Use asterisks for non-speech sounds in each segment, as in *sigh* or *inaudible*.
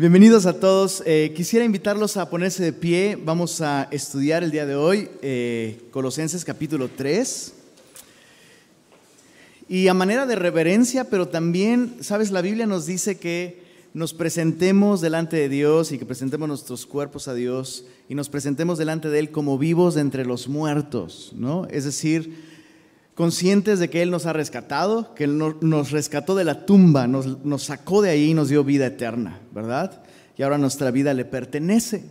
Bienvenidos a todos. Eh, quisiera invitarlos a ponerse de pie. Vamos a estudiar el día de hoy eh, Colosenses capítulo 3. Y a manera de reverencia, pero también, sabes, la Biblia nos dice que nos presentemos delante de Dios y que presentemos nuestros cuerpos a Dios y nos presentemos delante de Él como vivos de entre los muertos, ¿no? Es decir, conscientes de que Él nos ha rescatado, que Él nos rescató de la tumba, nos, sacó de ahí y nos dio vida eterna, ¿verdad? Y ahora nuestra vida le pertenece.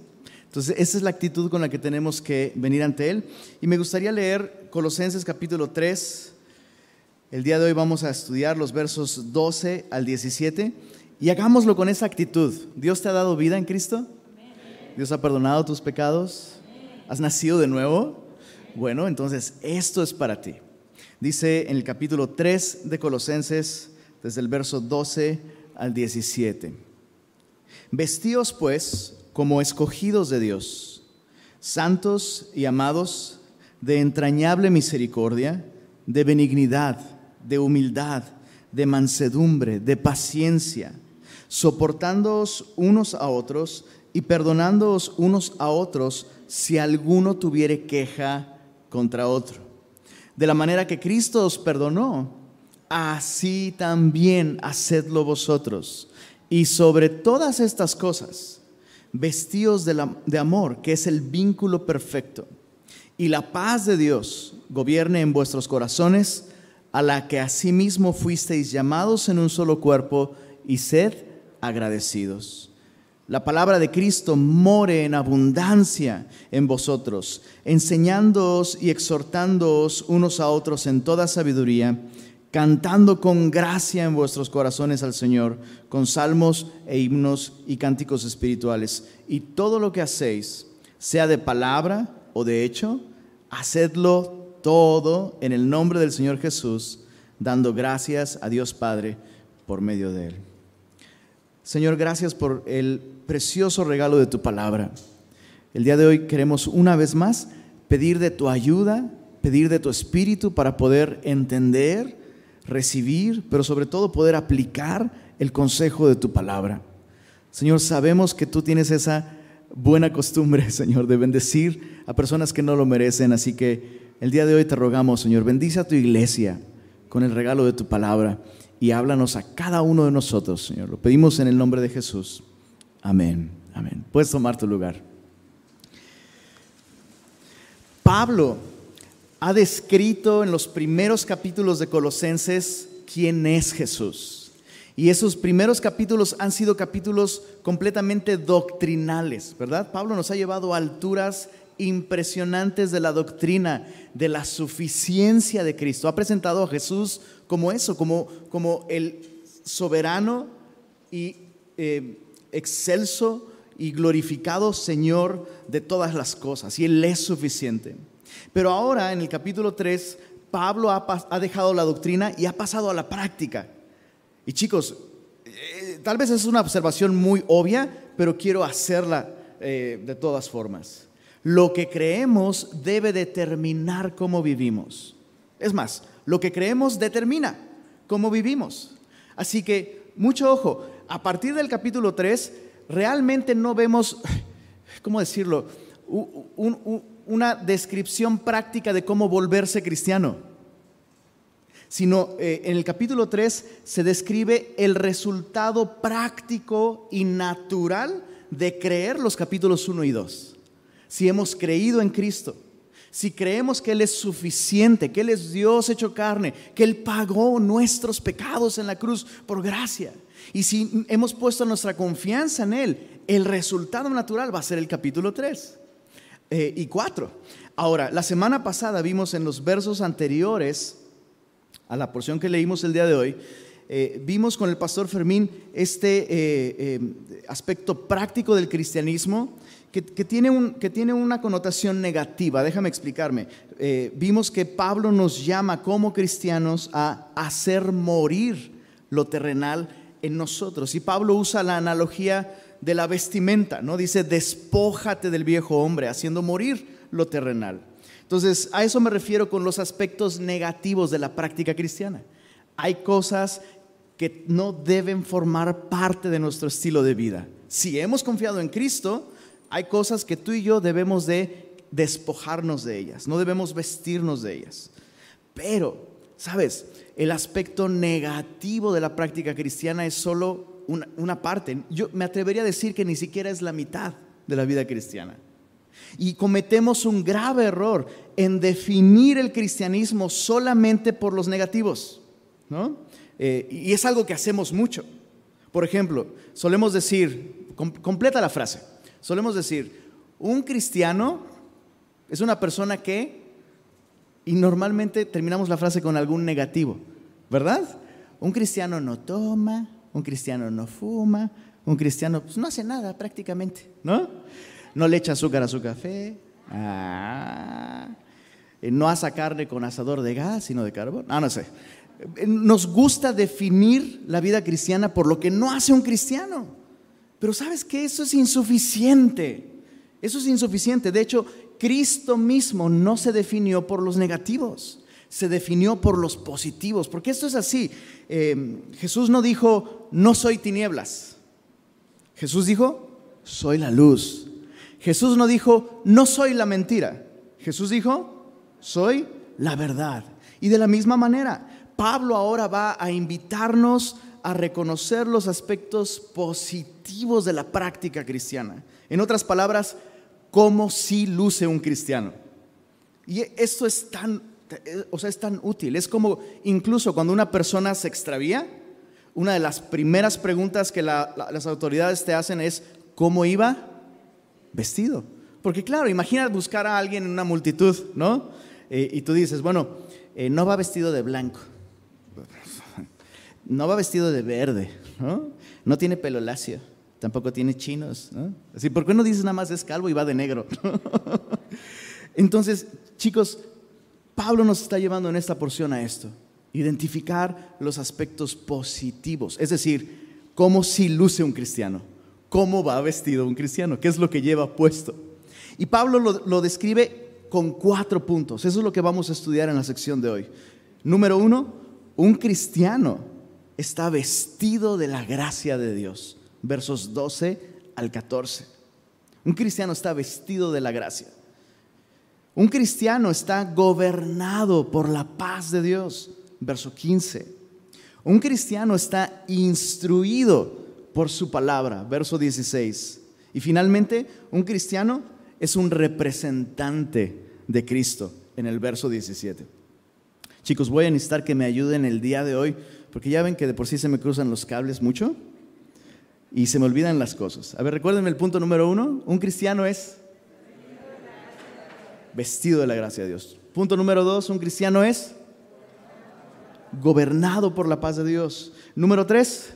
Entonces, esa es la actitud con la que tenemos que venir ante Él. Y me gustaría leer Colosenses capítulo 3. El día de hoy vamos a estudiar los versos 12 al 17 y hagámoslo con esa actitud. ¿Dios te ha dado vida en Cristo? ¿Dios ha perdonado tus pecados? ¿Has nacido de nuevo? Bueno, entonces esto es para ti. Dice en el capítulo 3 de Colosenses, desde el verso 12 al 17. Vestíos pues como escogidos de Dios, santos y amados, de entrañable misericordia, de benignidad, de humildad, de mansedumbre, de paciencia, soportándoos unos a otros y perdonándoos unos a otros si alguno tuviere queja contra otro de la manera que Cristo os perdonó, así también hacedlo vosotros. Y sobre todas estas cosas, vestíos de, de, amor, que es el vínculo perfecto. Y la paz de Dios gobierne en vuestros corazones, a la que asimismo fuisteis llamados en un solo cuerpo, y sed agradecidos la palabra de Cristo more en abundancia en vosotros, enseñándoos y exhortándoos unos a otros en toda sabiduría, cantando con gracia en vuestros corazones al Señor, con salmos e himnos y cánticos espirituales. Y todo lo que hacéis, sea de palabra o de hecho, hacedlo todo en el nombre del Señor Jesús, dando gracias a Dios Padre por medio de Él. Señor, gracias por el precioso regalo de tu palabra. El día de hoy queremos una vez más pedir de tu ayuda, pedir de tu espíritu para poder entender, recibir, pero sobre todo poder aplicar el consejo de tu palabra. Señor, sabemos que tú tienes esa buena costumbre, *laughs* Señor, de bendecir a personas que no lo merecen. Así que el día de hoy te rogamos, Señor, bendice a tu iglesia con el regalo de tu palabra y háblanos a cada uno de nosotros, Señor. Lo pedimos en el nombre de Jesús. Amén, amén. Puedes tomar tu lugar. Pablo ha descrito en los primeros capítulos de Colosenses quién es Jesús. Y esos primeros capítulos han sido capítulos completamente doctrinales, ¿verdad? Pablo nos ha llevado a alturas impresionantes de la doctrina, de la suficiencia de Cristo. Ha presentado a Jesús como eso, como, como el soberano y eh, excelso y glorificado Señor de todas las cosas, y Él es suficiente. Pero ahora en el capítulo 3, Pablo ha, dejado la doctrina y ha pasado a la práctica. Y chicos, eh, tal vez es una observación muy obvia, pero quiero hacerla eh, de todas formas. Lo que creemos debe determinar cómo vivimos. Es más, lo que creemos determina cómo vivimos. Así que, mucho ojo, a partir del capítulo 3, realmente no vemos, ¿cómo decirlo? una descripción práctica de cómo volverse cristiano, sino eh, en el capítulo 3 se describe el resultado práctico y natural de creer los capítulos 1 y 2. Si hemos creído en Cristo, si creemos que Él es suficiente, que Él es Dios hecho carne, que Él pagó nuestros pecados en la cruz por gracia, y si hemos puesto nuestra confianza en Él, el resultado natural va a ser el capítulo 3 eh, y 4. Ahora, la semana pasada vimos en los versos anteriores a la porción que leímos el día de hoy, eh, vimos con el pastor Fermín este eh, aspecto práctico del cristianismo que, tiene que, tiene una connotación negativa. Déjame explicarme. vimos que Pablo nos llama como cristianos a hacer morir lo terrenal en nosotros. Y Pablo usa la analogía de la vestimenta, ¿no? Dice, despójate del viejo hombre, haciendo morir lo terrenal. Entonces, a eso me refiero con los aspectos negativos de la práctica cristiana. Hay cosas que no deben formar parte de nuestro estilo de vida. Si hemos confiado en Cristo, hay cosas que tú y yo debemos de despojarnos de ellas, no debemos vestirnos de ellas. Pero, ¿sabes? El aspecto negativo de la práctica cristiana es solo una, parte. Yo me atrevería a decir que ni siquiera es la mitad de la vida cristiana. Y cometemos un grave error en definir el cristianismo solamente por los negativos. ¿no? Eh, y es algo que hacemos mucho. Por ejemplo, solemos decir, completa la frase, solemos decir, un cristiano es una persona que, y normalmente terminamos la frase con algún negativo, ¿verdad? Un cristiano no toma, un cristiano no fuma, un cristiano pues, no hace nada prácticamente, ¿no? No le echa azúcar a su café, ah, no asa carne con asador de gas, sino de carbón, ah, no sé. Eh, nos gusta definir la vida cristiana por lo que no hace un cristiano. Pero sabes que eso es insuficiente. Eso es insuficiente. De hecho, Cristo mismo no se definió por los negativos, se definió por los positivos. Porque esto es así. Eh, Jesús no dijo, no soy tinieblas. Jesús dijo, soy la luz. Jesús no dijo, no soy la mentira. Jesús dijo, soy la verdad. Y de la misma manera, Pablo ahora va a invitarnos a reconocer los aspectos positivos de la práctica cristiana. En otras palabras, cómo sí luce un cristiano. Y esto es tan, o sea, es tan útil. Es como incluso cuando una persona se extravía, una de las primeras preguntas que las autoridades te hacen es, ¿cómo iba vestido? Porque claro, imagina buscar a alguien en una multitud, ¿no? Eh, y tú dices, bueno, eh, no va vestido de blanco, no va vestido de verde, ¿no? No tiene pelo lacio, tampoco tiene chinos, ¿no? Así, ¿por qué no dices nada más es calvo y va de negro? *laughs* Entonces, chicos, Pablo nos está llevando en esta porción a esto, identificar los aspectos positivos, es decir, cómo si luce un cristiano, cómo va vestido un cristiano, qué es lo que lleva puesto. Y Pablo lo, lo describe con cuatro puntos, eso es lo que vamos a estudiar en la sección de hoy. Número uno, un cristiano está vestido de la gracia de Dios. Versos 12 al 14. Un cristiano está vestido de la gracia. Un cristiano está gobernado por la paz de Dios. Verso 15. Un cristiano está instruido por su palabra. Verso 16. Y finalmente, un cristiano es un representante de Cristo en el verso 17. Chicos, voy a necesitar que me ayuden el día de hoy, porque ya ven que de por sí se me cruzan los cables mucho y se me olvidan las cosas. A ver, recuérdenme el punto número uno. Un cristiano es vestido de la gracia de Dios. Punto número dos, un cristiano es gobernado por la paz de Dios. Número tres,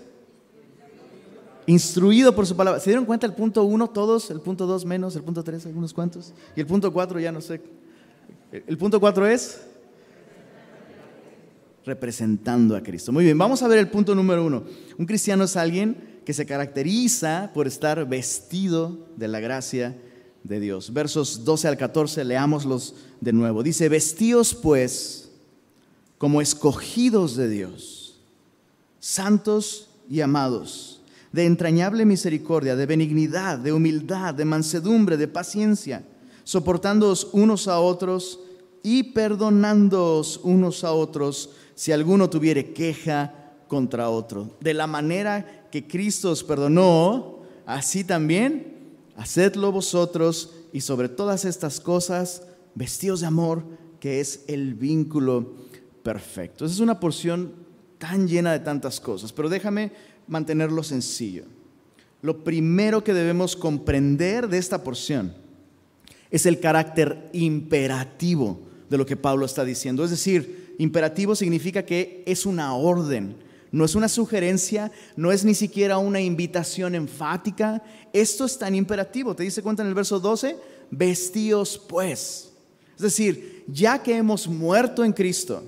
instruido por su palabra. ¿Se dieron cuenta el punto uno todos? El punto dos menos, el punto tres algunos cuantos. Y el punto cuatro ya no sé. El punto cuatro es representando a Cristo. Muy bien, vamos a ver el punto número uno. Un cristiano es alguien que se caracteriza por estar vestido de la gracia de Dios. Versos 12 al 14, leámoslos de nuevo. Dice, vestíos pues como escogidos de Dios, santos y amados, de entrañable misericordia, de benignidad, de humildad, de mansedumbre, de paciencia, soportándoos unos a otros y perdonándoos unos a otros si alguno tuviere queja contra otro. De la manera que Cristo os perdonó, así también hacedlo vosotros y sobre todas estas cosas, vestidos de amor, que es el vínculo perfecto. Esa es una porción tan llena de tantas cosas, pero déjame mantenerlo sencillo. Lo primero que debemos comprender de esta porción es el carácter imperativo de lo que Pablo está diciendo. Es decir, Imperativo significa que es una orden, no es una sugerencia, no es ni siquiera una invitación enfática. Esto es tan imperativo. ¿Te dice cuenta en el verso 12? Vestíos pues. Es decir, ya que hemos muerto en Cristo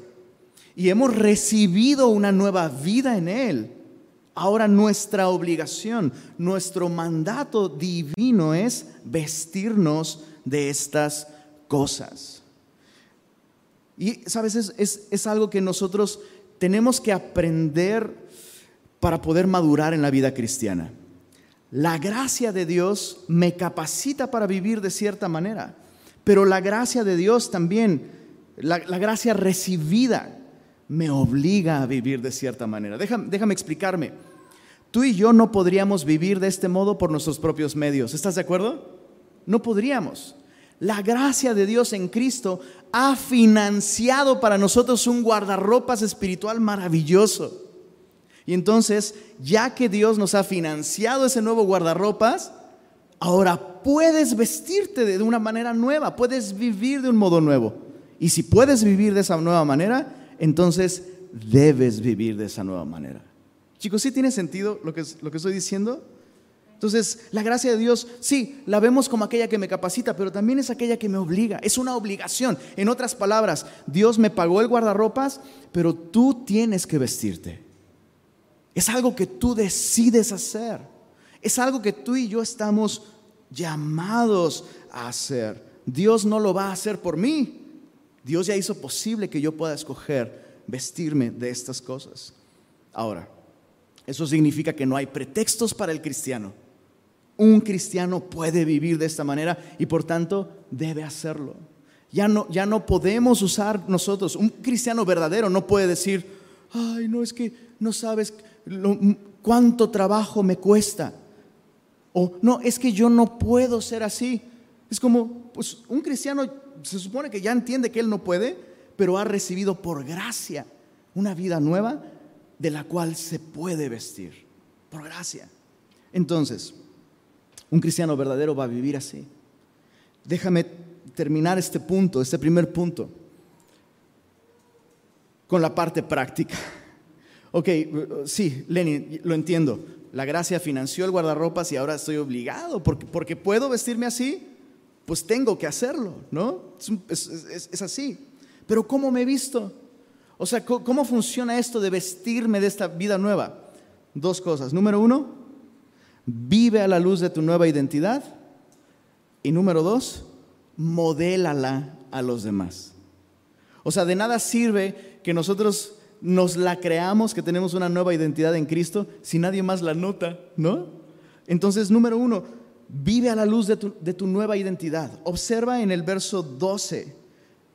y hemos recibido una nueva vida en Él, ahora nuestra obligación, nuestro mandato divino es vestirnos de estas cosas. Y, ¿sabes? Es, es, algo que nosotros tenemos que aprender para poder madurar en la vida cristiana. la gracia de Dios me capacita para vivir de cierta manera, pero la gracia de Dios también, la, gracia recibida, me obliga a vivir de cierta manera. Déjame, déjame explicarme. Tú y yo no podríamos vivir de este modo por nuestros propios medios. ¿Estás de acuerdo? No podríamos. La gracia de Dios en Cristo ha financiado para nosotros un guardarropas espiritual maravilloso. Y entonces, ya que Dios nos ha financiado ese nuevo guardarropas, ahora puedes vestirte de una manera nueva, puedes vivir de un modo nuevo. Y si puedes vivir de esa nueva manera, entonces debes vivir de esa nueva manera. Chicos, ¿sí tiene sentido lo que, lo que estoy diciendo? Entonces, la gracia de Dios, sí, la vemos como aquella que me capacita, pero también es aquella que me obliga, es una obligación. En otras palabras, Dios me pagó el guardarropas, pero tú tienes que vestirte. Es algo que tú decides hacer. Es algo que tú y yo estamos llamados a hacer. Dios no lo va a hacer por mí. Dios ya hizo posible que yo pueda escoger vestirme de estas cosas. Ahora, eso significa que no hay pretextos para el cristiano. Un cristiano puede vivir de esta manera y por tanto debe hacerlo. Ya no, ya no podemos usar nosotros, un cristiano verdadero no puede decir, ay, no es que no sabes cuánto trabajo me cuesta. O no, es que yo no puedo ser así. Es como, pues un cristiano se supone que ya entiende que él no puede, pero ha recibido por gracia una vida nueva de la cual se puede vestir. Por gracia. Entonces, un cristiano verdadero va a vivir así. Déjame terminar este punto, este primer punto, con la parte práctica. Ok, sí, Lenin, lo entiendo. La gracia financió el guardarropas y ahora estoy obligado, porque, porque puedo vestirme así, pues tengo que hacerlo, ¿no? Es, así. Pero ¿cómo me he visto? O sea, ¿cómo funciona esto de vestirme de esta vida nueva? Dos cosas. Número uno, vive a la luz de tu nueva identidad. Y número dos, modélala a los demás. O sea, de nada sirve que nosotros nos la creamos que tenemos una nueva identidad en Cristo si nadie más la nota, ¿no? Entonces, número uno, vive a la luz de tu, nueva identidad. Observa en el verso 12,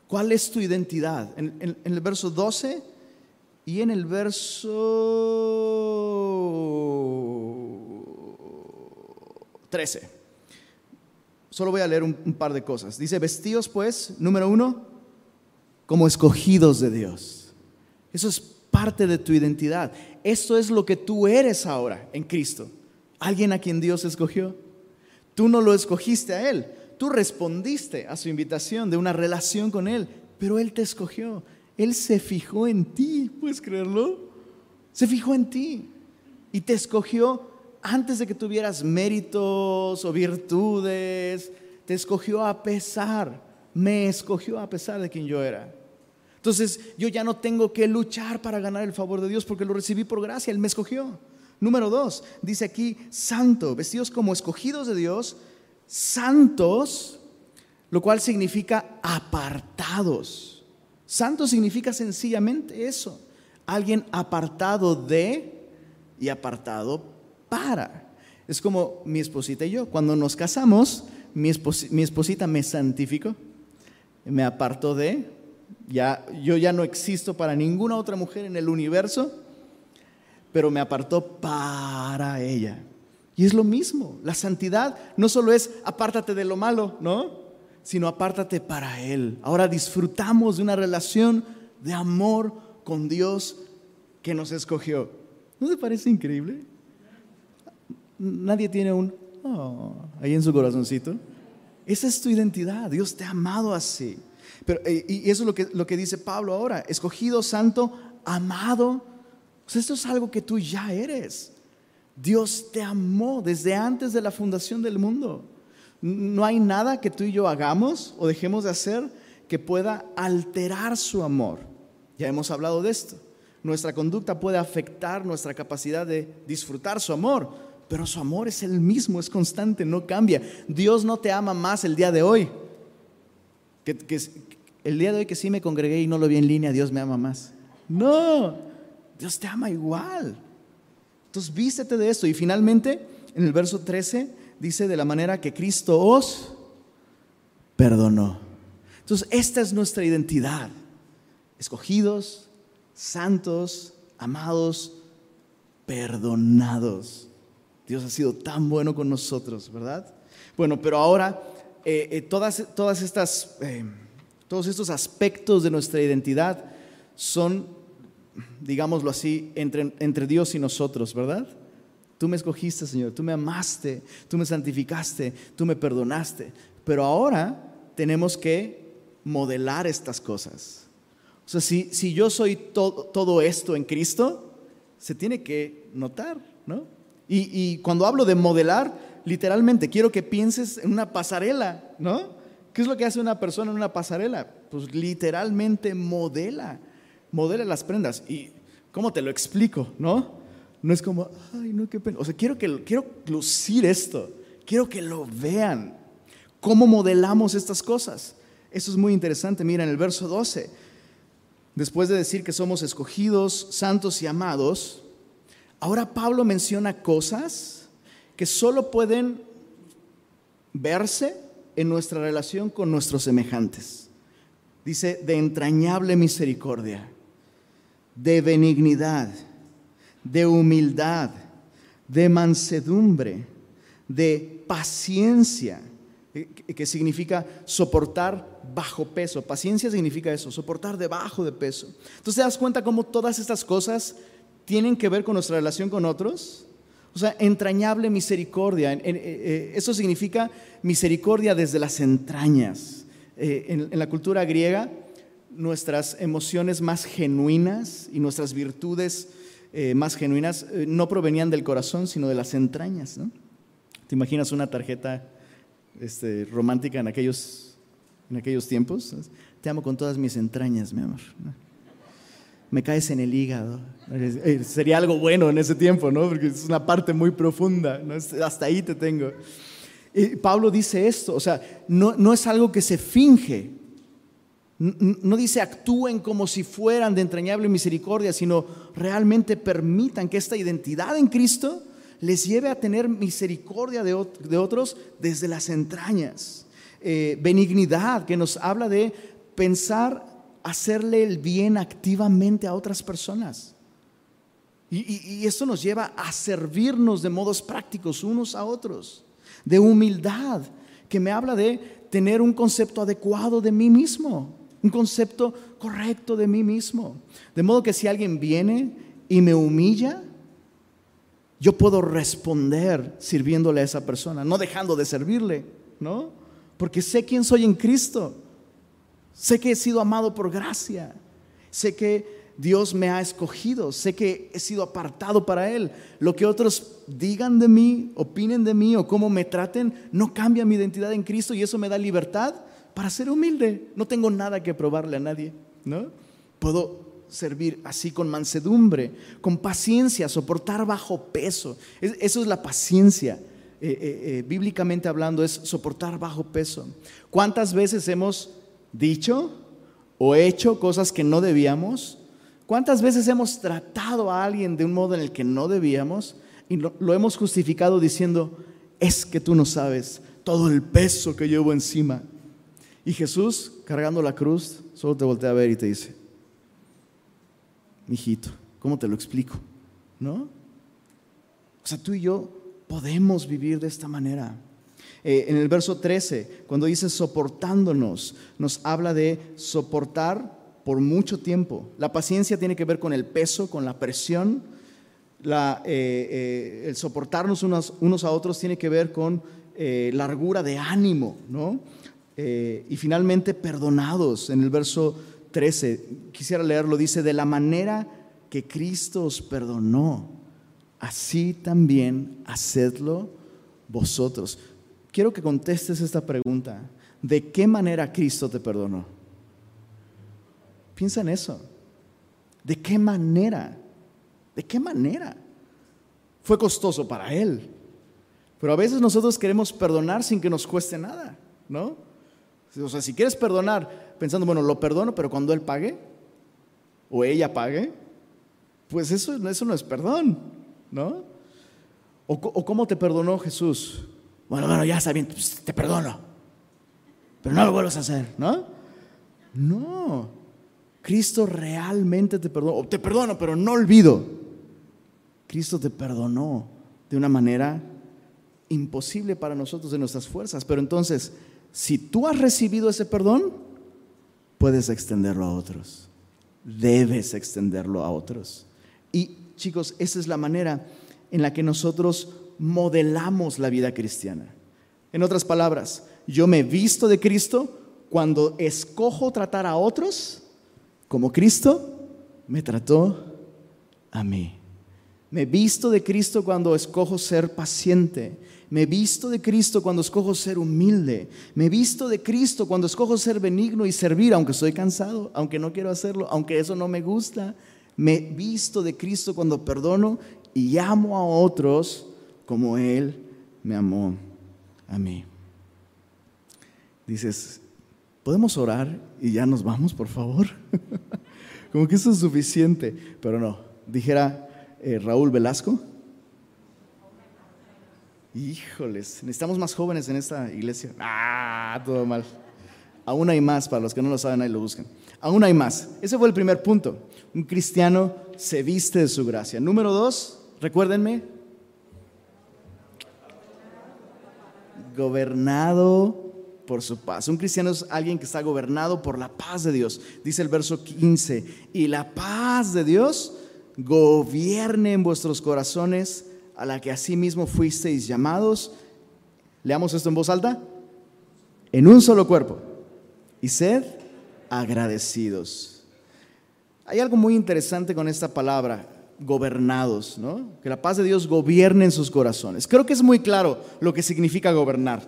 ¿cuál es tu identidad? En, en el verso 12 y en el verso 13. Solo voy a leer un, par de cosas. Dice, vestidos pues, número uno, como escogidos de Dios eso es parte de tu identidad. Esto es lo que tú eres ahora en Cristo. Alguien a quien Dios escogió. Tú no lo escogiste a Él. Tú respondiste a su invitación de una relación con Él, pero Él te escogió. Él se fijó en ti. ¿Puedes creerlo? Se fijó en ti y te escogió antes de que tuvieras méritos o virtudes. Te escogió a pesar. Me escogió a pesar de quien yo era. Entonces yo ya no tengo que luchar para ganar el favor de Dios porque lo recibí por gracia, Él me escogió. Número dos, dice aquí santo, vestidos como escogidos de Dios, santos, lo cual significa apartados. Santo significa sencillamente eso, alguien apartado de y apartado para. Es como mi esposita y yo, cuando nos casamos, mi, esposita me santificó, me apartó de ya, yo ya no existo para ninguna otra mujer en el universo, pero me apartó para ella. Y es lo mismo, la santidad no solo es apártate de lo malo, ¿no? Sino apártate para Él. Ahora disfrutamos de una relación de amor con Dios que nos escogió. ¿No te parece increíble? Nadie tiene un oh, ahí en su corazoncito. Esa es tu identidad. Dios te ha amado así. Pero, eh, y eso es lo que, lo que dice Pablo ahora, escogido, santo, amado. esto es algo que tú ya eres. Dios te amó desde antes de la fundación del mundo. No hay nada que tú y yo hagamos o dejemos de hacer que pueda alterar su amor. Ya hemos hablado de esto. Nuestra conducta puede afectar nuestra capacidad de disfrutar su amor, pero su amor es el mismo, es constante, no cambia. Dios no te ama más el día de hoy que, el día de hoy que sí me congregué y no lo vi en línea, Dios me ama más. No, Dios te ama igual. Entonces vístete de esto. Y finalmente, en el verso 13 dice de la manera que Cristo os perdonó. Entonces, esta es nuestra identidad. Escogidos, santos, amados, perdonados. Dios ha sido tan bueno con nosotros, ¿verdad? Bueno, pero ahora eh, eh, todas, todas estas, eh, todos estos aspectos de nuestra identidad son, digámoslo así, entre, entre Dios y nosotros, ¿verdad? Tú me escogiste, Señor, tú me amaste, tú me santificaste, tú me perdonaste. Pero ahora tenemos que modelar estas cosas. O sea, si, si yo soy todo esto en Cristo, se tiene que notar, ¿no? Y, cuando hablo de modelar, literalmente quiero que pienses en una pasarela, ¿no? ¿Qué es lo que hace una persona en una pasarela? Pues literalmente modela, modela las prendas. ¿Y cómo te lo explico, no? No es como, ay, no, qué pena. O sea, quiero, que, quiero lucir esto, quiero que lo vean. ¿Cómo modelamos estas cosas? Eso es muy interesante. Mira, en el verso 12, después de decir que somos escogidos, santos y amados, ahora Pablo menciona cosas que solo pueden verse en nuestra relación con nuestros semejantes. Dice, de entrañable misericordia, de benignidad de humildad, de mansedumbre, de paciencia, eh, que significa soportar bajo peso. Paciencia significa eso, soportar debajo de peso. Entonces te das cuenta cómo todas estas cosas tienen que ver con nuestra relación con otros. O sea, entrañable misericordia. Eh, eh, eso significa misericordia desde las entrañas. En la cultura griega, nuestras emociones más genuinas y nuestras virtudes eh, más genuinas eh, no provenían del corazón, sino de las entrañas. ¿Te imaginas una tarjeta este, romántica en aquellos, en aquellos tiempos? Te amo con todas mis entrañas, mi amor. Me caes en el hígado. Eh, sería algo bueno en ese tiempo, ¿no? Porque es una parte muy profunda. Hasta ahí te tengo. Y Pablo dice esto, o sea, no, no es algo que se finge, no dice actúen como si fueran de entrañable misericordia, sino realmente permitan que esta identidad en Cristo les lleve a tener misericordia de, otros desde las entrañas. Eh, benignidad, que nos habla de pensar hacerle el bien activamente a otras personas. Y, y esto nos lleva a servirnos de modos prácticos unos a otros. De humildad, que me habla de tener un concepto adecuado de mí mismo un concepto correcto de mí mismo. De modo que si alguien viene y me humilla, yo puedo responder sirviéndole a esa persona, no dejando de servirle, ¿no? Porque sé quién soy en Cristo. Sé que he sido amado por gracia. Sé que Dios me ha escogido. Sé que he sido apartado para Él. Lo que otros digan de mí, opinen de mí o cómo me traten, no cambia mi identidad en Cristo y eso me da libertad para ser humilde. No tengo nada que probarle a nadie, ¿no? Puedo servir así con mansedumbre, con paciencia, soportar bajo peso. Eso es la paciencia. Eh, eh, eh, bíblicamente hablando, es soportar bajo peso. ¿Cuántas veces hemos dicho o hecho cosas que no debíamos? ¿Cuántas veces hemos tratado a alguien de un modo en el que no debíamos y lo hemos justificado diciendo, es que tú no sabes todo el peso que llevo encima? Y Jesús, cargando la cruz, solo te voltea a ver y te dice, hijito, ¿cómo te lo explico? ¿No? O sea, tú y yo podemos vivir de esta manera. Eh, en el verso 13, cuando dice soportándonos, nos habla de soportar por mucho tiempo. La paciencia tiene que ver con el peso, con la presión. Eh, eh, el soportarnos unos, a otros tiene que ver con largura de ánimo, ¿no? Y finalmente perdonados. En el verso 13, quisiera leerlo, dice, de la manera que Cristo os perdonó, así también hacedlo vosotros. Quiero que contestes esta pregunta. ¿De qué manera Cristo te perdonó? Piensa en eso. ¿De qué manera? ¿De qué manera? Fue costoso para Él. Pero a veces nosotros queremos perdonar sin que nos cueste nada, ¿no? O sea, si quieres perdonar pensando, bueno, lo perdono, pero cuando él pague o ella pague, pues eso, eso no es perdón, ¿no? ¿O, cómo te perdonó Jesús? Bueno, bueno, ya está bien, pues, te perdono. Pero no lo vuelvas a hacer, ¿no? No. Cristo realmente te perdonó. Te perdono, pero no olvido. Cristo te perdonó de una manera imposible para nosotros de nuestras fuerzas. Pero entonces, si tú has recibido ese perdón, puedes extenderlo a otros. Debes extenderlo a otros. Y chicos, esa es la manera en la que nosotros modelamos la vida cristiana. En otras palabras, yo me visto de Cristo cuando escojo tratar a otros como Cristo me trató a mí. Me visto de Cristo cuando escojo ser paciente. Me visto de Cristo cuando escojo ser humilde. Me visto de Cristo cuando escojo ser benigno y servir, aunque estoy cansado, aunque no quiero hacerlo, aunque eso no me gusta. Me visto de Cristo cuando perdono y amo a otros como Él me amó a mí. Dices, ¿podemos orar y ya nos vamos, por favor? *laughs* como que eso es suficiente, pero no. Dijera eh, Raúl Velasco. Híjoles, necesitamos más jóvenes en esta iglesia. Ah, todo mal. Aún hay más, para los que no lo saben, ahí lo buscan. Aún hay más. Ese fue el primer punto. Un cristiano se viste de su gracia. Número dos, recuérdenme. Gobernado por su paz. Un cristiano es alguien que está gobernado por la paz de Dios. Dice el verso 15. Y la paz de Dios gobierne en vuestros corazones a la que asimismo fuisteis llamados. Leamos esto en voz alta. En un solo cuerpo. Y sed agradecidos. Hay algo muy interesante con esta palabra, gobernados, ¿no? Que la paz de Dios gobierne en sus corazones. Creo que es muy claro lo que significa gobernar.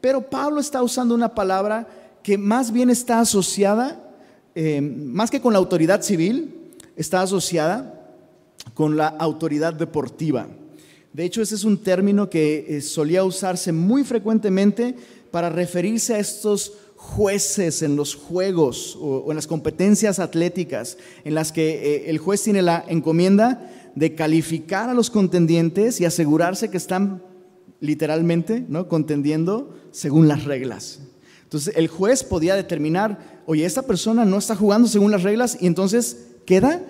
Pero Pablo está usando una palabra que más bien está asociada, eh, más que con la autoridad civil, está asociada con la autoridad deportiva. De hecho, ese es un término que eh, solía usarse muy frecuentemente para referirse a estos jueces en los juegos o, en las competencias atléticas, en las que eh, el juez tiene la encomienda de calificar a los contendientes y asegurarse que están literalmente ¿no? contendiendo según las reglas. Entonces el juez podía determinar, oye, esta persona no está jugando según las reglas y entonces queda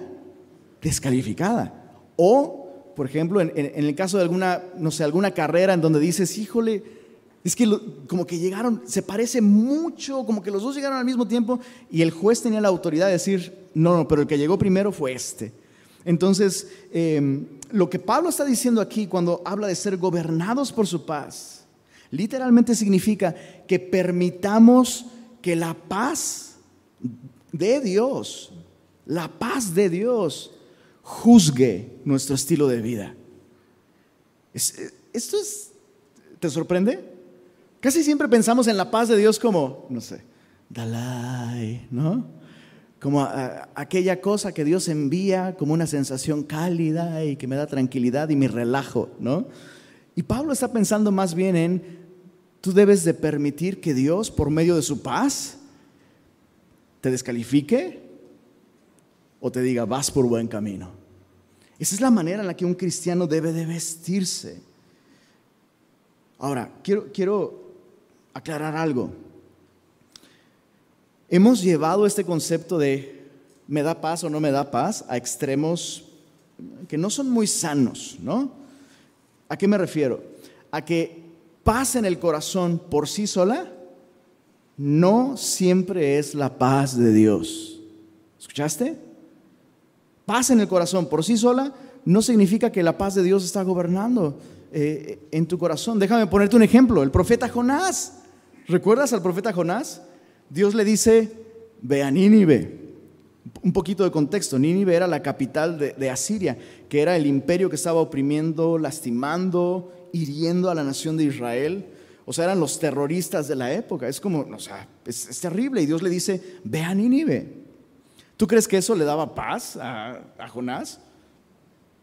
descalificada. O, por ejemplo, en, el caso de alguna, no sé, alguna carrera en donde dices, híjole, es que como que llegaron, se parece mucho, como que los dos llegaron al mismo tiempo y el juez tenía la autoridad de decir, no, no, pero el que llegó primero fue este. Entonces, em, lo que Pablo está diciendo aquí cuando habla de ser gobernados por su paz, literalmente significa que permitamos que la paz de Dios, la paz de Dios, juzgue nuestro estilo de vida. ¿Esto es, te sorprende? Casi siempre pensamos en la paz de Dios como, no sé, Dalai, ¿no? Como aquella cosa que Dios envía como una sensación cálida y que me da tranquilidad y me relajo, ¿no? Y Pablo está pensando más bien en, tú debes de permitir que Dios, por medio de su paz, te descalifique o te diga, vas por buen camino. Esa es la manera en la que un cristiano debe de vestirse. Ahora, quiero, quiero aclarar algo. Hemos llevado este concepto de me da paz o no me da paz a extremos que no son muy sanos, ¿no? ¿A qué me refiero? A que paz en el corazón por sí sola no siempre es la paz de Dios. ¿Escuchaste? paz en el corazón por sí sola no significa que la paz de Dios está gobernando eh, en tu corazón. Déjame ponerte un ejemplo. El profeta Jonás. ¿Recuerdas al profeta Jonás? Dios le dice, ve a Nínive. Un poquito de contexto. Nínive era la capital de, Asiria, que era el imperio que estaba oprimiendo, lastimando, hiriendo a la nación de Israel. O sea, eran los terroristas de la época. Es como, o sea, es, es terrible. Y Dios le dice, ve a Nínive. ¿Tú crees que eso le daba paz a, Jonás?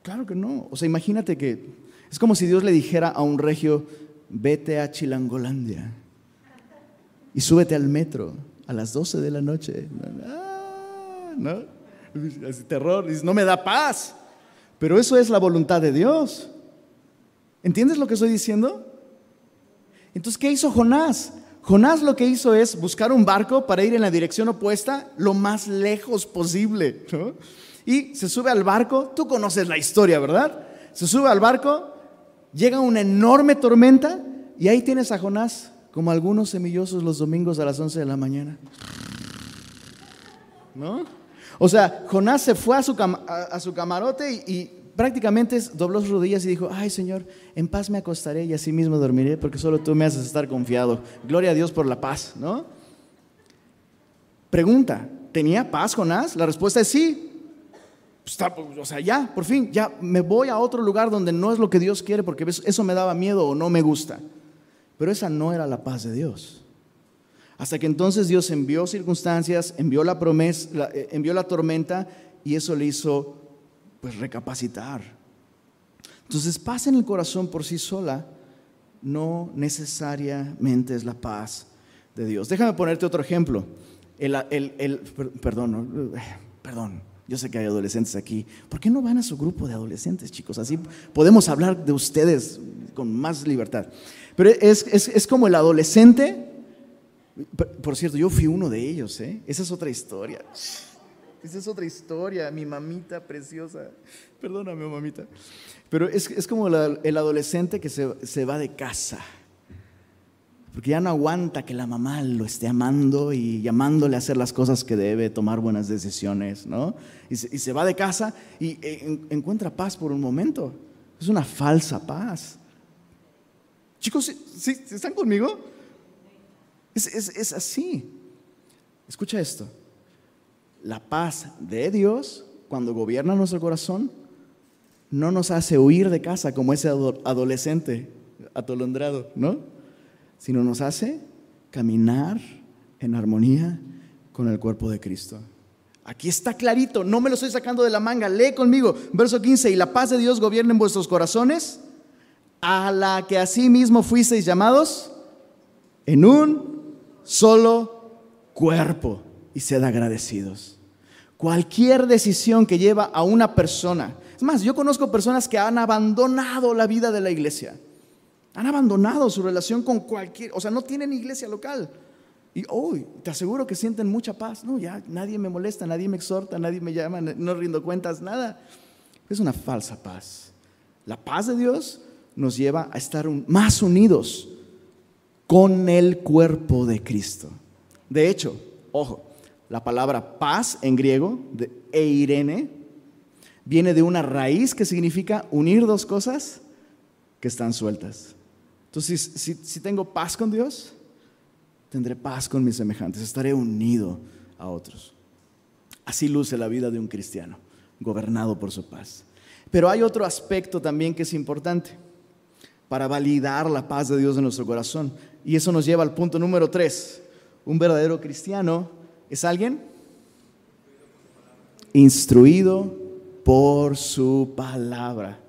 Claro que no. O sea, imagínate que es como si Dios le dijera a un regio, vete a Chilangolandia y súbete al metro a las 12 de la noche. ¿No? terror, no me da paz. Pero eso es la voluntad de Dios. ¿Entiendes lo que estoy diciendo? Entonces, ¿qué hizo Jonás? Jonás lo que hizo es buscar un barco para ir en la dirección opuesta lo más lejos posible. Y se sube al barco, tú conoces la historia, ¿verdad? Se sube al barco, llega una enorme tormenta y ahí tienes a Jonás como algunos semillosos los domingos a las 11 de la mañana. ¿No? O sea, Jonás se fue a su, a, su camarote y, prácticamente dobló sus rodillas y dijo, ay Señor, en paz me acostaré y así mismo dormiré porque solo tú me haces estar confiado. Gloria a Dios por la paz, ¿no? Pregunta, ¿tenía paz Jonás? La respuesta es sí. Pues o sea, ya, por fin, ya me voy a otro lugar donde no es lo que Dios quiere porque eso me daba miedo o no me gusta. Pero esa no era la paz de Dios. Hasta que entonces Dios envió circunstancias, envió la promesa, eh, envió la tormenta y eso le hizo pues recapacitar. Entonces paz en el corazón por sí sola no necesariamente es la paz de Dios. Déjame ponerte otro ejemplo. El, el, perdón, perdón, yo sé que hay adolescentes aquí. ¿Por qué no van a su grupo de adolescentes, chicos? Así podemos hablar de ustedes con más libertad. Pero es, es, es como el adolescente por cierto, yo fui uno de ellos, ¿eh? Esa es otra historia. Esa es otra historia, mi mamita preciosa. Perdóname, mamita. Pero es, como el adolescente que se, va de casa. Porque ya no aguanta que la mamá lo esté amando y llamándole a hacer las cosas que debe, tomar buenas decisiones, ¿no? Y se, va de casa y e, encuentra paz por un momento. Es una falsa paz. Chicos, ¿sí, están conmigo? Es, así. Escucha esto. La paz de Dios, cuando gobierna nuestro corazón, no nos hace huir de casa como ese adolescente atolondrado, ¿no? Sino nos hace caminar en armonía con el cuerpo de Cristo. Aquí está clarito, no me lo estoy sacando de la manga, lee conmigo, verso 15, y la paz de Dios gobierna en vuestros corazones, a la que mismo fuisteis llamados en un solo cuerpo y sed agradecidos. Cualquier decisión que lleva a una persona, es más, yo conozco personas que han abandonado la vida de la iglesia, han abandonado su relación con cualquier, o sea, no tienen iglesia local. Y hoy te aseguro que sienten mucha paz. No, ya nadie me molesta, nadie me exhorta, nadie me llama, no rindo cuentas, nada. Es una falsa paz. La paz de Dios nos lleva a estar más unidos con el cuerpo de Cristo. De hecho, ojo, la palabra paz en griego, de eirene, viene de una raíz que significa unir dos cosas que están sueltas. Entonces, si, tengo paz con Dios, tendré paz con mis semejantes, estaré unido a otros. Así luce la vida de un cristiano, gobernado por su paz. Pero hay otro aspecto también que es importante para validar la paz de Dios en nuestro corazón. Y eso nos lleva al punto número tres. Un verdadero cristiano es alguien instruido por su palabra.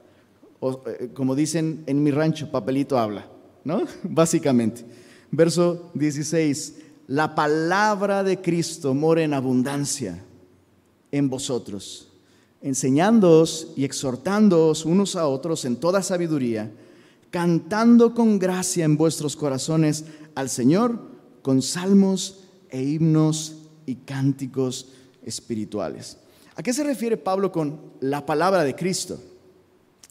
Eh, como dicen en mi rancho, papelito habla, *laughs* Básicamente. Verso 16, la palabra de Cristo mora en abundancia en vosotros, enseñándoos y exhortándoos unos a otros en toda sabiduría cantando con gracia en vuestros corazones al Señor con salmos e himnos y cánticos espirituales. ¿A qué se refiere Pablo con la palabra de Cristo?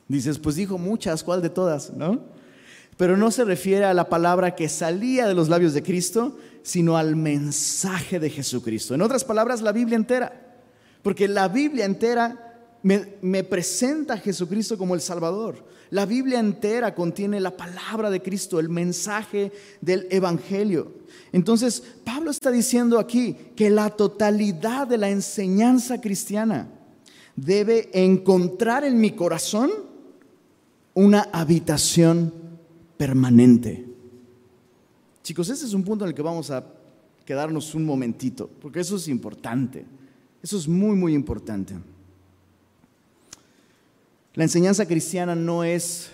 Dices, pues dijo muchas, ¿cuál de todas? ¿No? Pero no se refiere a la palabra que salía de los labios de Cristo, sino al mensaje de Jesucristo. En otras palabras, la Biblia entera. Porque la Biblia entera me, presenta a Jesucristo como el Salvador. La Biblia entera contiene la palabra de Cristo, el mensaje del Evangelio. Entonces, Pablo está diciendo aquí que la totalidad de la enseñanza cristiana debe encontrar en mi corazón una habitación permanente. Chicos, ese es un punto en el que vamos a quedarnos un momentito, porque eso es importante. Eso es muy, muy importante. La enseñanza cristiana no es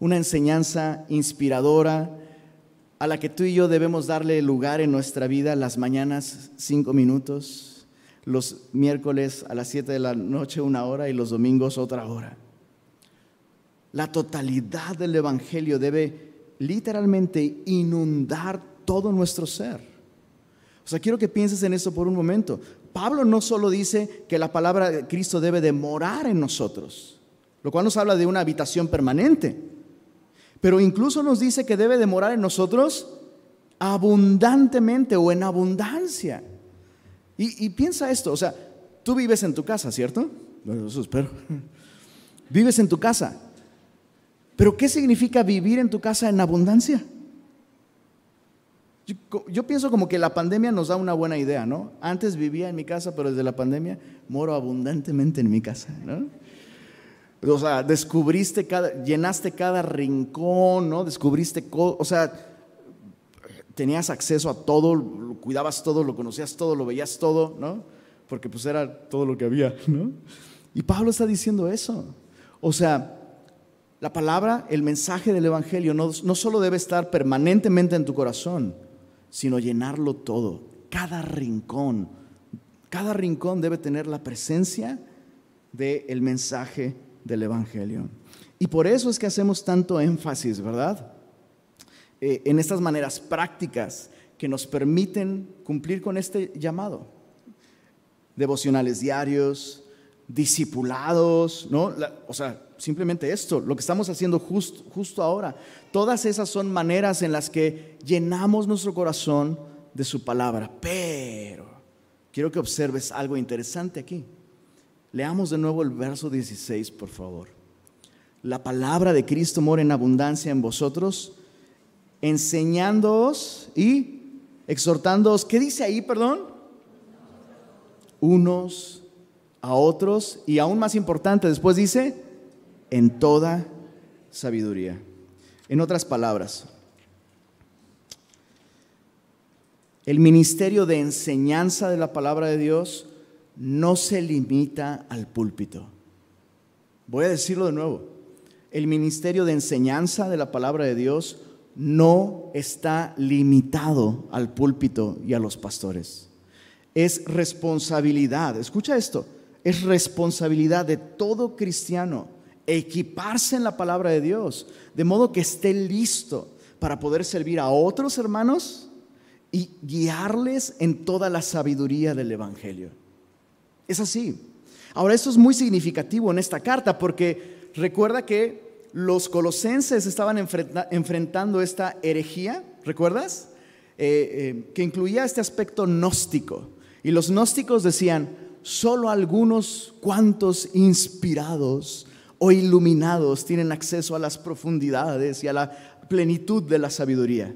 una enseñanza inspiradora a la que tú y yo debemos darle lugar en nuestra vida las mañanas cinco minutos, los miércoles a las siete de la noche una hora y los domingos otra hora. La totalidad del Evangelio debe literalmente inundar todo nuestro ser. O sea, quiero que pienses en eso por un momento. Pablo no solo dice que la palabra de Cristo debe de morar en nosotros, lo cual nos habla de una habitación permanente, pero incluso nos dice que debe de morar en nosotros abundantemente o en abundancia. Y, piensa esto, o sea, tú vives en tu casa, ¿cierto? Bueno, eso espero. *laughs* Vives en tu casa. Pero ¿qué significa vivir en tu casa en abundancia? Yo, pienso como que la pandemia nos da una buena idea, ¿no? Antes vivía en mi casa, pero desde la pandemia moro abundantemente en mi casa, ¿no? O sea, descubriste cada, llenaste cada rincón, ¿no? Descubriste, o sea, tenías acceso a todo, lo cuidabas todo, lo conocías todo, lo veías todo, ¿no? Porque pues era todo lo que había, ¿no? Y Pablo está diciendo eso. O sea, la palabra, el mensaje del Evangelio no, solo debe estar permanentemente en tu corazón, sino llenarlo todo. Cada rincón, cada rincón debe tener la presencia del mensaje del Evangelio. Y por eso es que hacemos tanto énfasis, ¿verdad? Eh, en estas maneras prácticas que nos permiten cumplir con este llamado. Devocionales diarios, discipulados, ¿no? o sea, simplemente esto, lo que estamos haciendo justo ahora. Todas esas son maneras en las que llenamos nuestro corazón de su palabra. Pero quiero que observes algo interesante aquí. Leamos de nuevo el verso 16, por favor. La palabra de Cristo mora en abundancia en vosotros, enseñándoos y exhortándoos. ¿Qué dice ahí, perdón? Unos a otros y aún más importante, después dice, en toda sabiduría. En otras palabras, el ministerio de enseñanza de la palabra de Dios no se limita al púlpito. Voy a decirlo de nuevo. El ministerio de enseñanza de la palabra de Dios no está limitado al púlpito y a los pastores. Es responsabilidad, escucha esto, es responsabilidad de todo cristiano equiparse en la palabra de Dios, de modo que esté listo para poder servir a otros hermanos y guiarles en toda la sabiduría del Evangelio. Es así. Ahora, esto es muy significativo en esta carta porque recuerda que los colosenses estaban enfrentando esta herejía, ¿recuerdas? Eh, eh, que incluía este aspecto gnóstico. Y los gnósticos decían, solo algunos cuantos inspirados o iluminados tienen acceso a las profundidades y a la plenitud de la sabiduría.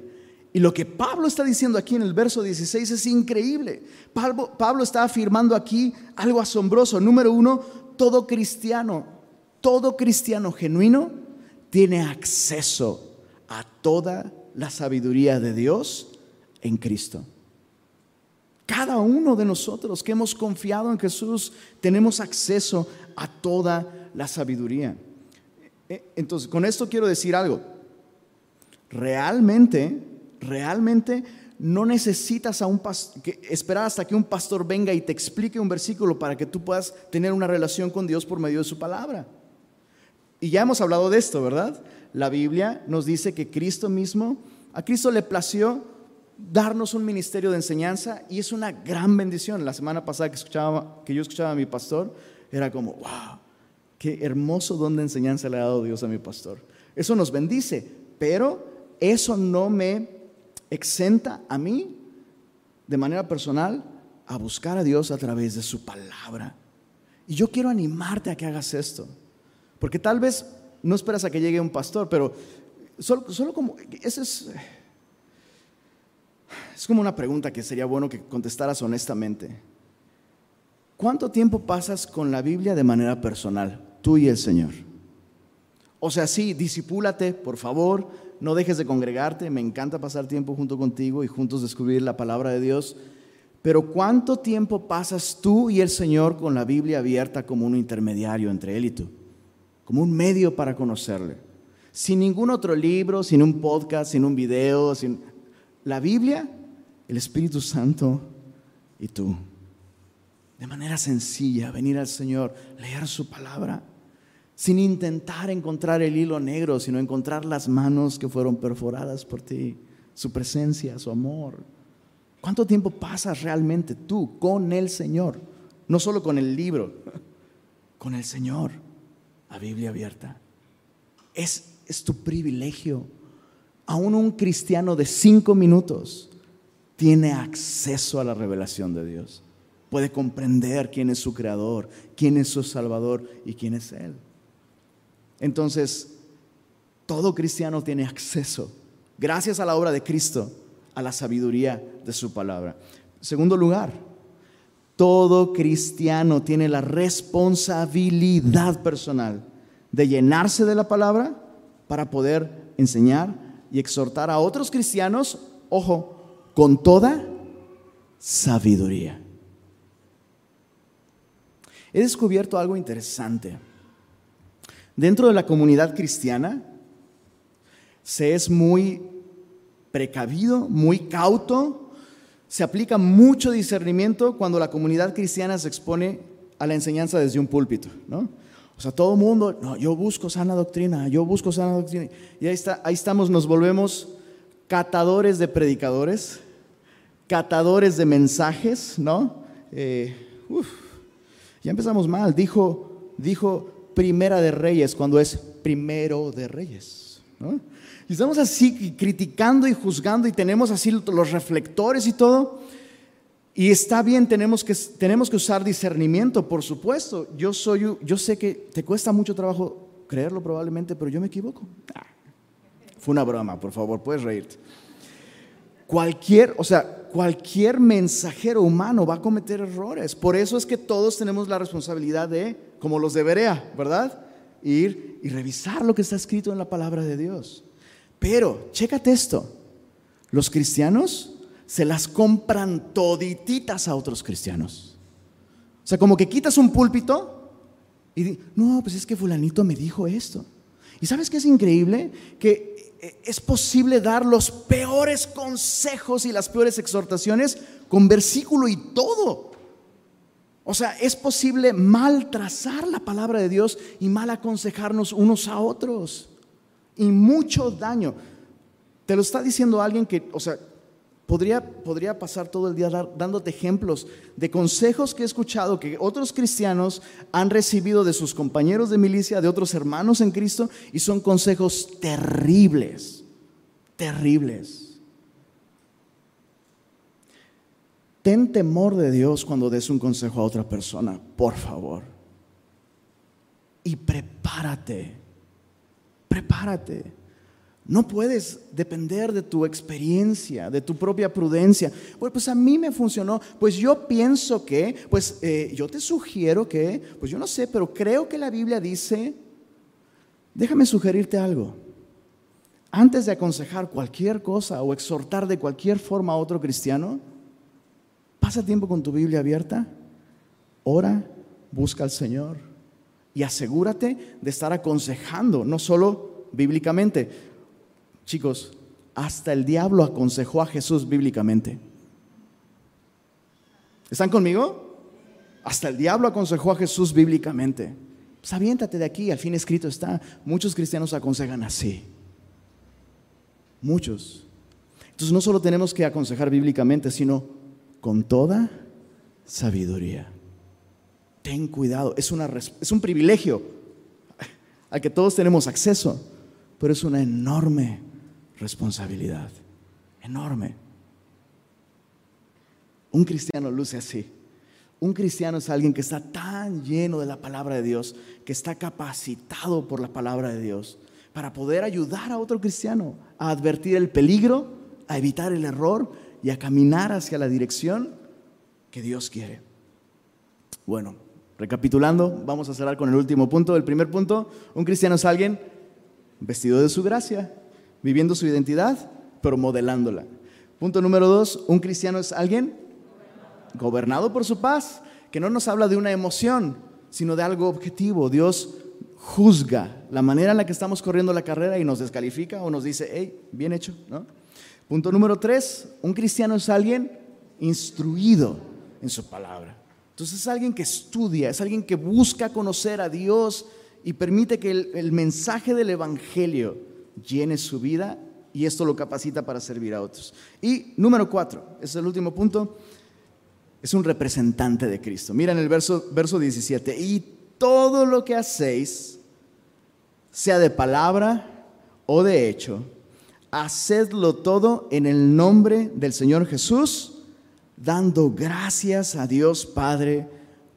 Y lo que Pablo está diciendo aquí en el verso 16 es increíble. Pablo, está afirmando aquí algo asombroso. Número uno, todo cristiano, todo cristiano genuino tiene acceso a toda la sabiduría de Dios en Cristo. Cada uno de nosotros que hemos confiado en Jesús tenemos acceso a toda la sabiduría. Eh, entonces, con esto quiero decir algo. Realmente, realmente no necesitas a un esperar hasta que un pastor venga y te explique un versículo para que tú puedas tener una relación con Dios por medio de su palabra. Y ya hemos hablado de esto, ¿verdad? La Biblia nos dice que Cristo mismo, a Cristo le plació darnos un ministerio de enseñanza y es una gran bendición. La semana pasada que, escuchaba, que yo escuchaba a mi pastor, era como, wow, qué hermoso don de enseñanza le ha dado Dios a mi pastor. Eso nos bendice, pero eso no me exenta a mí, de manera personal, a buscar a Dios a través de su palabra. Y yo quiero animarte a que hagas esto, porque tal vez no esperas a que llegue un pastor, pero solo, solo como, eso es es como una pregunta que sería bueno que contestaras honestamente. ¿Cuánto tiempo pasas con la Biblia de manera personal, tú y el Señor? O sea, sí, disipúlate, por favor, no dejes de congregarte, me encanta pasar tiempo junto contigo y juntos descubrir la palabra de Dios, pero ¿cuánto tiempo pasas tú y el Señor con la Biblia abierta como un intermediario entre Él y tú? Como un medio para conocerle. Sin ningún otro libro, sin un podcast, sin un video, sin... La Biblia el Espíritu Santo y tú. De manera sencilla, venir al Señor, leer su palabra, sin intentar encontrar el hilo negro, sino encontrar las manos que fueron perforadas por ti, su presencia, su amor. ¿Cuánto tiempo pasas realmente tú con el Señor? No solo con el libro, *laughs* con el Señor, la Biblia abierta. Es, es tu privilegio. Aún un cristiano de cinco minutos tiene acceso a la revelación de Dios. Puede comprender quién es su creador, quién es su salvador y quién es Él. Entonces, todo cristiano tiene acceso, gracias a la obra de Cristo, a la sabiduría de su palabra. Segundo lugar, todo cristiano tiene la responsabilidad personal de llenarse de la palabra para poder enseñar y exhortar a otros cristianos, ojo, con toda sabiduría. He descubierto algo interesante. Dentro de la comunidad cristiana se es muy precavido, muy cauto, se aplica mucho discernimiento cuando la comunidad cristiana se expone a la enseñanza desde un púlpito, ¿no? O sea, todo el mundo, no, yo busco sana doctrina, yo busco sana doctrina. Y ahí, está, ahí estamos, nos volvemos catadores de predicadores, catadores de mensajes, ¿no? Eh, ya empezamos mal. Dijo, dijo primera de reyes cuando es primero de reyes. Y estamos así criticando y juzgando y tenemos así los reflectores y todo. Y está bien, tenemos que, tenemos que usar discernimiento, por supuesto. Yo, soy, yo sé que te cuesta mucho trabajo creerlo probablemente, pero yo me equivoco. Ah, fue una broma, por favor, puedes reírte. Cualquier, o sea, cualquier mensajero humano va a cometer errores. Por eso es que todos tenemos la responsabilidad de, como los de Berea, ¿verdad? Ir y revisar lo que está escrito en la palabra de Dios. Pero, chécate esto, los cristianos se las compran todititas a otros cristianos. O sea, como que quitas un púlpito y no, pues es que fulanito me dijo esto. ¿Y sabes qué es increíble? Que eh, es posible dar los peores consejos y las peores exhortaciones con versículo y todo. O sea, es posible mal trazar la palabra de Dios y mal aconsejarnos unos a otros. Y mucho daño. Te lo está diciendo alguien que, o sea, Podría, podría, pasar todo el día dándote ejemplos de consejos que he escuchado que otros cristianos han recibido de sus compañeros de milicia, de otros hermanos en Cristo, y son consejos terribles, terribles. Ten temor de Dios cuando des un consejo a otra persona, por favor. Y prepárate, prepárate. No puedes depender de tu experiencia, de tu propia prudencia. Pues, a mí me funcionó. Pues yo pienso que, pues eh, yo te sugiero que, pues yo no sé, pero creo que la Biblia dice, déjame sugerirte algo. Antes de aconsejar cualquier cosa o exhortar de cualquier forma a otro cristiano, pasa tiempo con tu Biblia abierta, ora, busca al Señor y asegúrate de estar aconsejando, no solo bíblicamente, Chicos, hasta el diablo aconsejó a Jesús bíblicamente. ¿Están conmigo? Hasta el diablo aconsejó a Jesús bíblicamente. Pues de aquí, al fin escrito está. Muchos cristianos aconsejan así. Muchos. Entonces no solo tenemos que aconsejar bíblicamente, sino con toda sabiduría. Ten cuidado, es, una, es un privilegio al que todos tenemos acceso, pero es una enorme responsabilidad enorme. Un cristiano luce así. Un cristiano es alguien que está tan lleno de la palabra de Dios, que está capacitado por la palabra de Dios para poder ayudar a otro cristiano a advertir el peligro, a evitar el error y a caminar hacia la dirección que Dios quiere. Bueno, recapitulando, vamos a cerrar con el último punto. El primer punto, un cristiano es alguien vestido de su gracia viviendo su identidad, pero modelándola. Punto número dos, un cristiano es alguien gobernado por su paz, que no nos habla de una emoción, sino de algo objetivo. Dios juzga la manera en la que estamos corriendo la carrera y nos descalifica o nos dice, hey, bien hecho. ¿no? Punto número tres, un cristiano es alguien instruido en su palabra. Entonces es alguien que estudia, es alguien que busca conocer a Dios y permite que el, mensaje del Evangelio llene su vida y esto lo capacita para servir a otros. Y número cuatro, es el último punto, es un representante de Cristo. Mira en el verso, verso 17, y todo lo que hacéis, sea de palabra o de hecho, hacedlo todo en el nombre del Señor Jesús, dando gracias a Dios Padre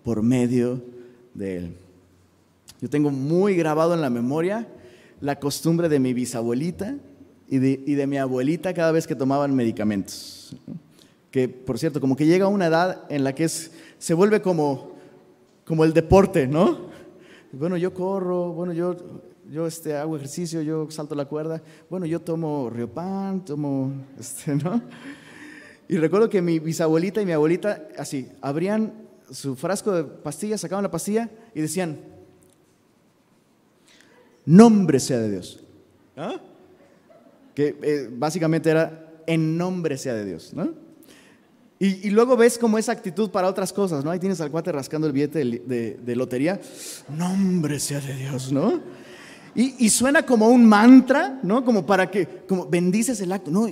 por medio de Él. Yo tengo muy grabado en la memoria la costumbre de mi bisabuelita y de, mi abuelita cada vez que tomaban medicamentos. Que, por cierto, como que llega una edad en la que es, se vuelve como, como el deporte, ¿no? Bueno, yo corro, bueno, yo, yo este, hago ejercicio, yo salto la cuerda, bueno, yo tomo Riopan, tomo, *laughs* este, ¿no? Y recuerdo que mi bisabuelita y mi abuelita, así, abrían su frasco de pastillas, sacaban la pastilla y decían, nombre sea de Dios. ¿Ah? Que eh, básicamente era, en nombre sea de Dios, ¿no? Y, luego ves como esa actitud para otras cosas, ¿no? Ahí tienes al cuate rascando el billete de, lotería, nombre sea de Dios, ¿no? Y, suena como un mantra, ¿no? Como para que, como bendices el acto, ¿no?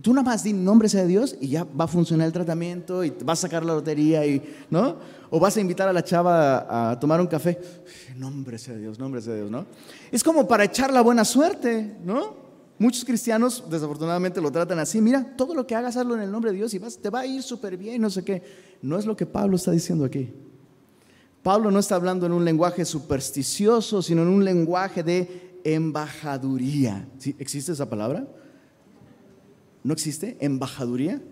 Tú nada más di nombre sea de Dios y ya va a funcionar el tratamiento y vas a sacar la lotería, ¿no? O vas a invitar a la chava a, tomar un café, nombre sea Dios, nombre sea Dios, ¿no? Es como para echar la buena suerte, ¿no? Muchos cristianos desafortunadamente lo tratan así, mira, todo lo que hagas hazlo en el nombre de Dios y vas, te va a ir súper bien, no sé qué. No es lo que Pablo está diciendo aquí. Pablo no está hablando en un lenguaje supersticioso, sino en un lenguaje de embajaduría. ¿Existe esa palabra? ¿No existe? ¿Embajaduría?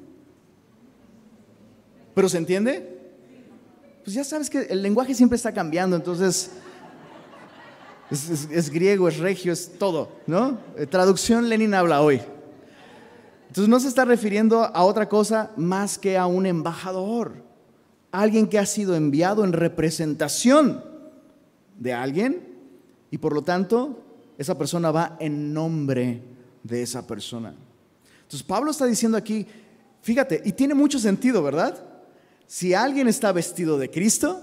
¿Pero se entiende? Pues ya sabes que el lenguaje siempre está cambiando, entonces es, griego, es regio, es todo, ¿no? Eh, traducción Lenin habla hoy. Entonces no se está refiriendo a otra cosa más que a un embajador, alguien que ha sido enviado en representación de alguien y por lo tanto esa persona va en nombre de esa persona. Entonces Pablo está diciendo aquí, fíjate, y tiene mucho sentido, ¿verdad? Si alguien está vestido de Cristo,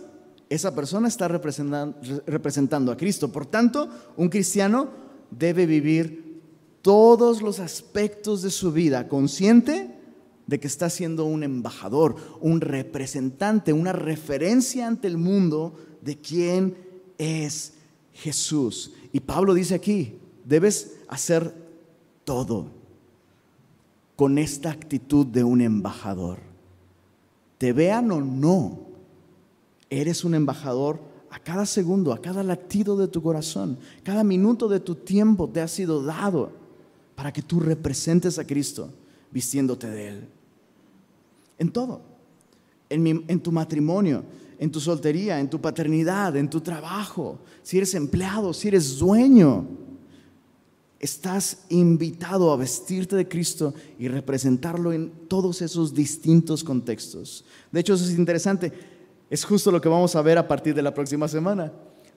esa persona está representando, a Cristo. Por tanto, un cristiano debe vivir todos los aspectos de su vida consciente de que está siendo un embajador, un representante, una referencia ante el mundo de quién es Jesús. Y Pablo dice aquí, debes hacer todo con esta actitud de un embajador. Te vean o no, Eres un embajador a cada segundo, a cada latido de tu corazón, cada minuto de tu tiempo te ha sido dado para que tú representes a Cristo vistiéndote de Él. En todo, en, tu matrimonio, en tu soltería, en tu paternidad, en tu trabajo, si eres empleado, si eres dueño, estás invitado a vestirte de Cristo y representarlo en todos esos distintos contextos. De hecho, eso es interesante. Es justo lo que vamos a ver a partir de la próxima semana.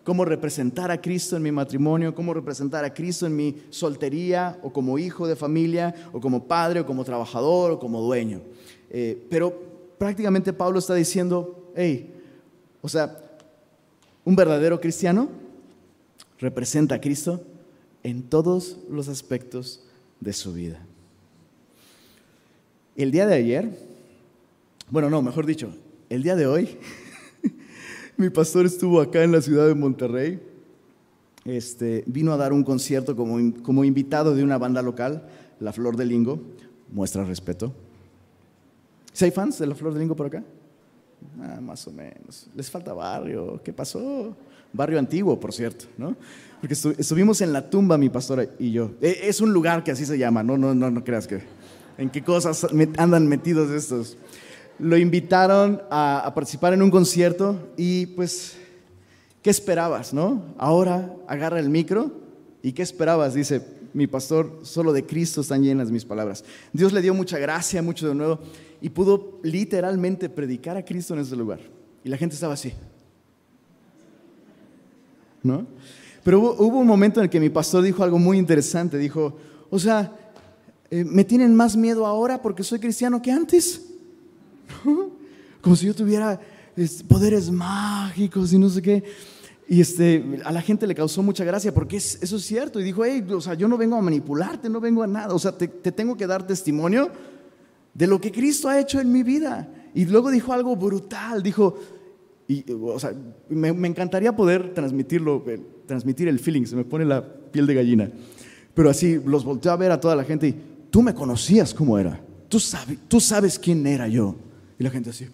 Cómo representar a Cristo en mi matrimonio, cómo representar a Cristo en mi soltería, o como hijo de familia, o como padre, o como trabajador, o como dueño. Eh, pero prácticamente Pablo está diciendo, hey, o sea, un verdadero cristiano representa a Cristo en todos los aspectos de su vida. El día de ayer, bueno, no, mejor dicho, el día de hoy, *laughs* mi pastor estuvo acá en la ciudad de Monterrey. Este, vino a dar un concierto como, como invitado de una banda local, La Flor de Lingo. Muestra respeto. ¿Si hay fans de La Flor de Lingo por acá? Ah, más o menos. Les falta barrio. ¿Qué pasó? Barrio antiguo, por cierto, ¿no? Porque estuvimos en la tumba, mi pastora y yo. E, es un lugar que así se llama, no, no, no, no creas que. ¿En qué cosas andan metidos estos? lo invitaron a, participar en un concierto y pues, ¿qué esperabas, no? Ahora agarra el micro y ¿qué esperabas? Dice, mi pastor, solo de Cristo están llenas mis palabras. Dios le dio mucha gracia, mucho de nuevo, y pudo literalmente predicar a Cristo en ese lugar. Y la gente estaba así. ¿No? Pero hubo, un momento en el que mi pastor dijo algo muy interesante. Dijo, o sea, eh, ¿me tienen más miedo ahora porque soy cristiano que antes? *laughs* Como si yo tuviera poderes mágicos y no sé qué. Y este, a la gente le causó mucha gracia porque eso es cierto. Y dijo, hey, o sea, yo no vengo a manipularte, no vengo a nada. O sea, te, tengo que dar testimonio de lo que Cristo ha hecho en mi vida. Y luego dijo algo brutal. Dijo, y, o sea, me, encantaría poder transmitirlo, eh, transmitir el feeling, se me pone la piel de gallina. Pero así los volteó a ver a toda la gente y tú me conocías cómo era. Tú, sabes, tú sabes quién era yo. Y la gente así.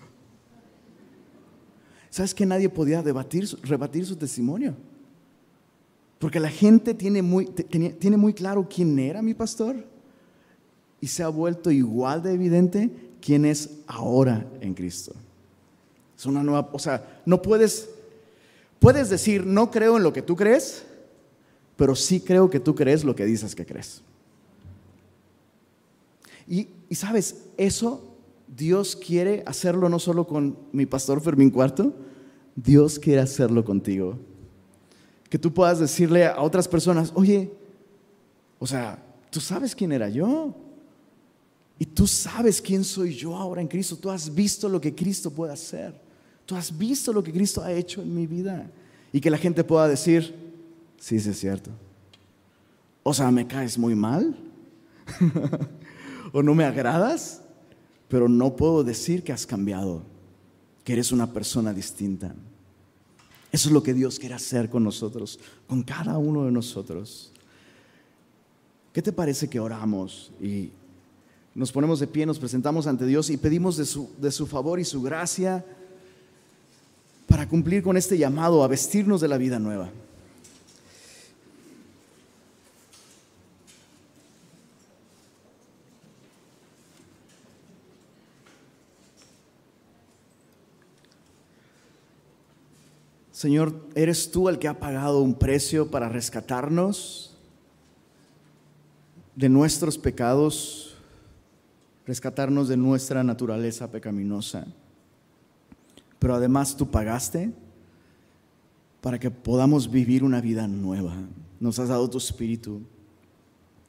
¿Sabes que nadie podía debatir, rebatir su testimonio? Porque la gente tiene muy, tiene muy claro quién era mi pastor y se ha vuelto igual de evidente quién es ahora en Cristo. Es una nueva, o sea, no puedes, puedes decir, no creo en lo que tú crees, pero sí creo que tú crees lo que dices que crees. Y, y sabes, eso Dios quiere hacerlo no solo con mi pastor Fermín Cuarto, Dios quiere hacerlo contigo. Que tú puedas decirle a otras personas, oye, o sea, tú sabes quién era yo. Y tú sabes quién soy yo ahora en Cristo. Tú has visto lo que Cristo puede hacer. Tú has visto lo que Cristo ha hecho en mi vida. Y que la gente pueda decir, sí, sí es cierto. O sea, me caes muy mal. *laughs* o no me agradas pero no puedo decir que has cambiado, que eres una persona distinta. Eso es lo que Dios quiere hacer con nosotros, con cada uno de nosotros. ¿Qué te parece que oramos y nos ponemos de pie, nos presentamos ante Dios y pedimos de su, de su favor y su gracia para cumplir con este llamado a vestirnos de la vida nueva? Señor, ¿eres tú el que ha pagado un precio para rescatarnos de nuestros pecados, rescatarnos de nuestra naturaleza pecaminosa? Pero además tú pagaste para que podamos vivir una vida nueva. Nos has dado tu espíritu,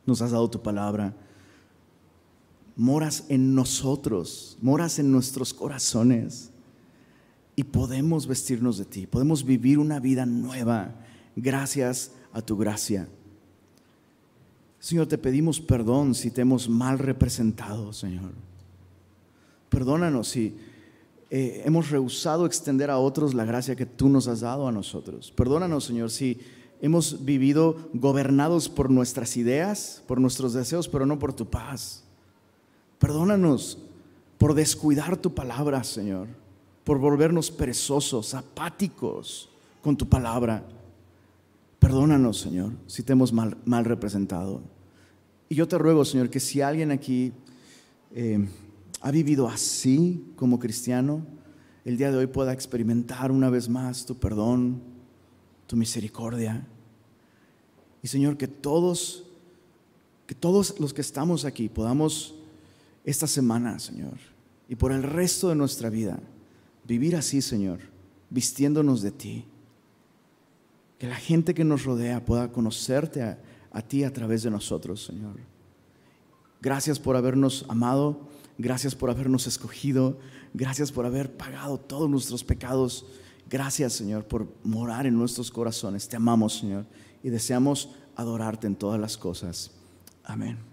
nos has dado tu palabra. Moras en nosotros, moras en nuestros corazones y podemos vestirnos de ti, podemos vivir una vida nueva gracias a tu gracia. Señor, te pedimos perdón si te hemos mal representado, Señor. Perdónanos si eh, hemos rehusado extender a otros la gracia que tú nos has dado a nosotros. Perdónanos, Señor, si hemos vivido gobernados por nuestras ideas, por nuestros deseos, pero no por tu paz. Perdónanos por descuidar tu palabra, Señor por volvernos perezosos, apáticos con tu palabra. Perdónanos, Señor, si te hemos mal, representado. Y yo te ruego, Señor, que si alguien aquí eh, ha vivido así como cristiano, el día de hoy pueda experimentar una vez más tu perdón, tu misericordia. Y Señor, que todos, que todos los que estamos aquí podamos esta semana, Señor, y por el resto de nuestra vida, vivir así, Señor, vistiéndonos de ti. Que la gente que nos rodea pueda conocerte a, ti a través de nosotros, Señor. Gracias por habernos amado, gracias por habernos escogido, gracias por haber pagado todos nuestros pecados. Gracias, Señor, por morar en nuestros corazones. Te amamos, Señor, y deseamos adorarte en todas las cosas. Amén.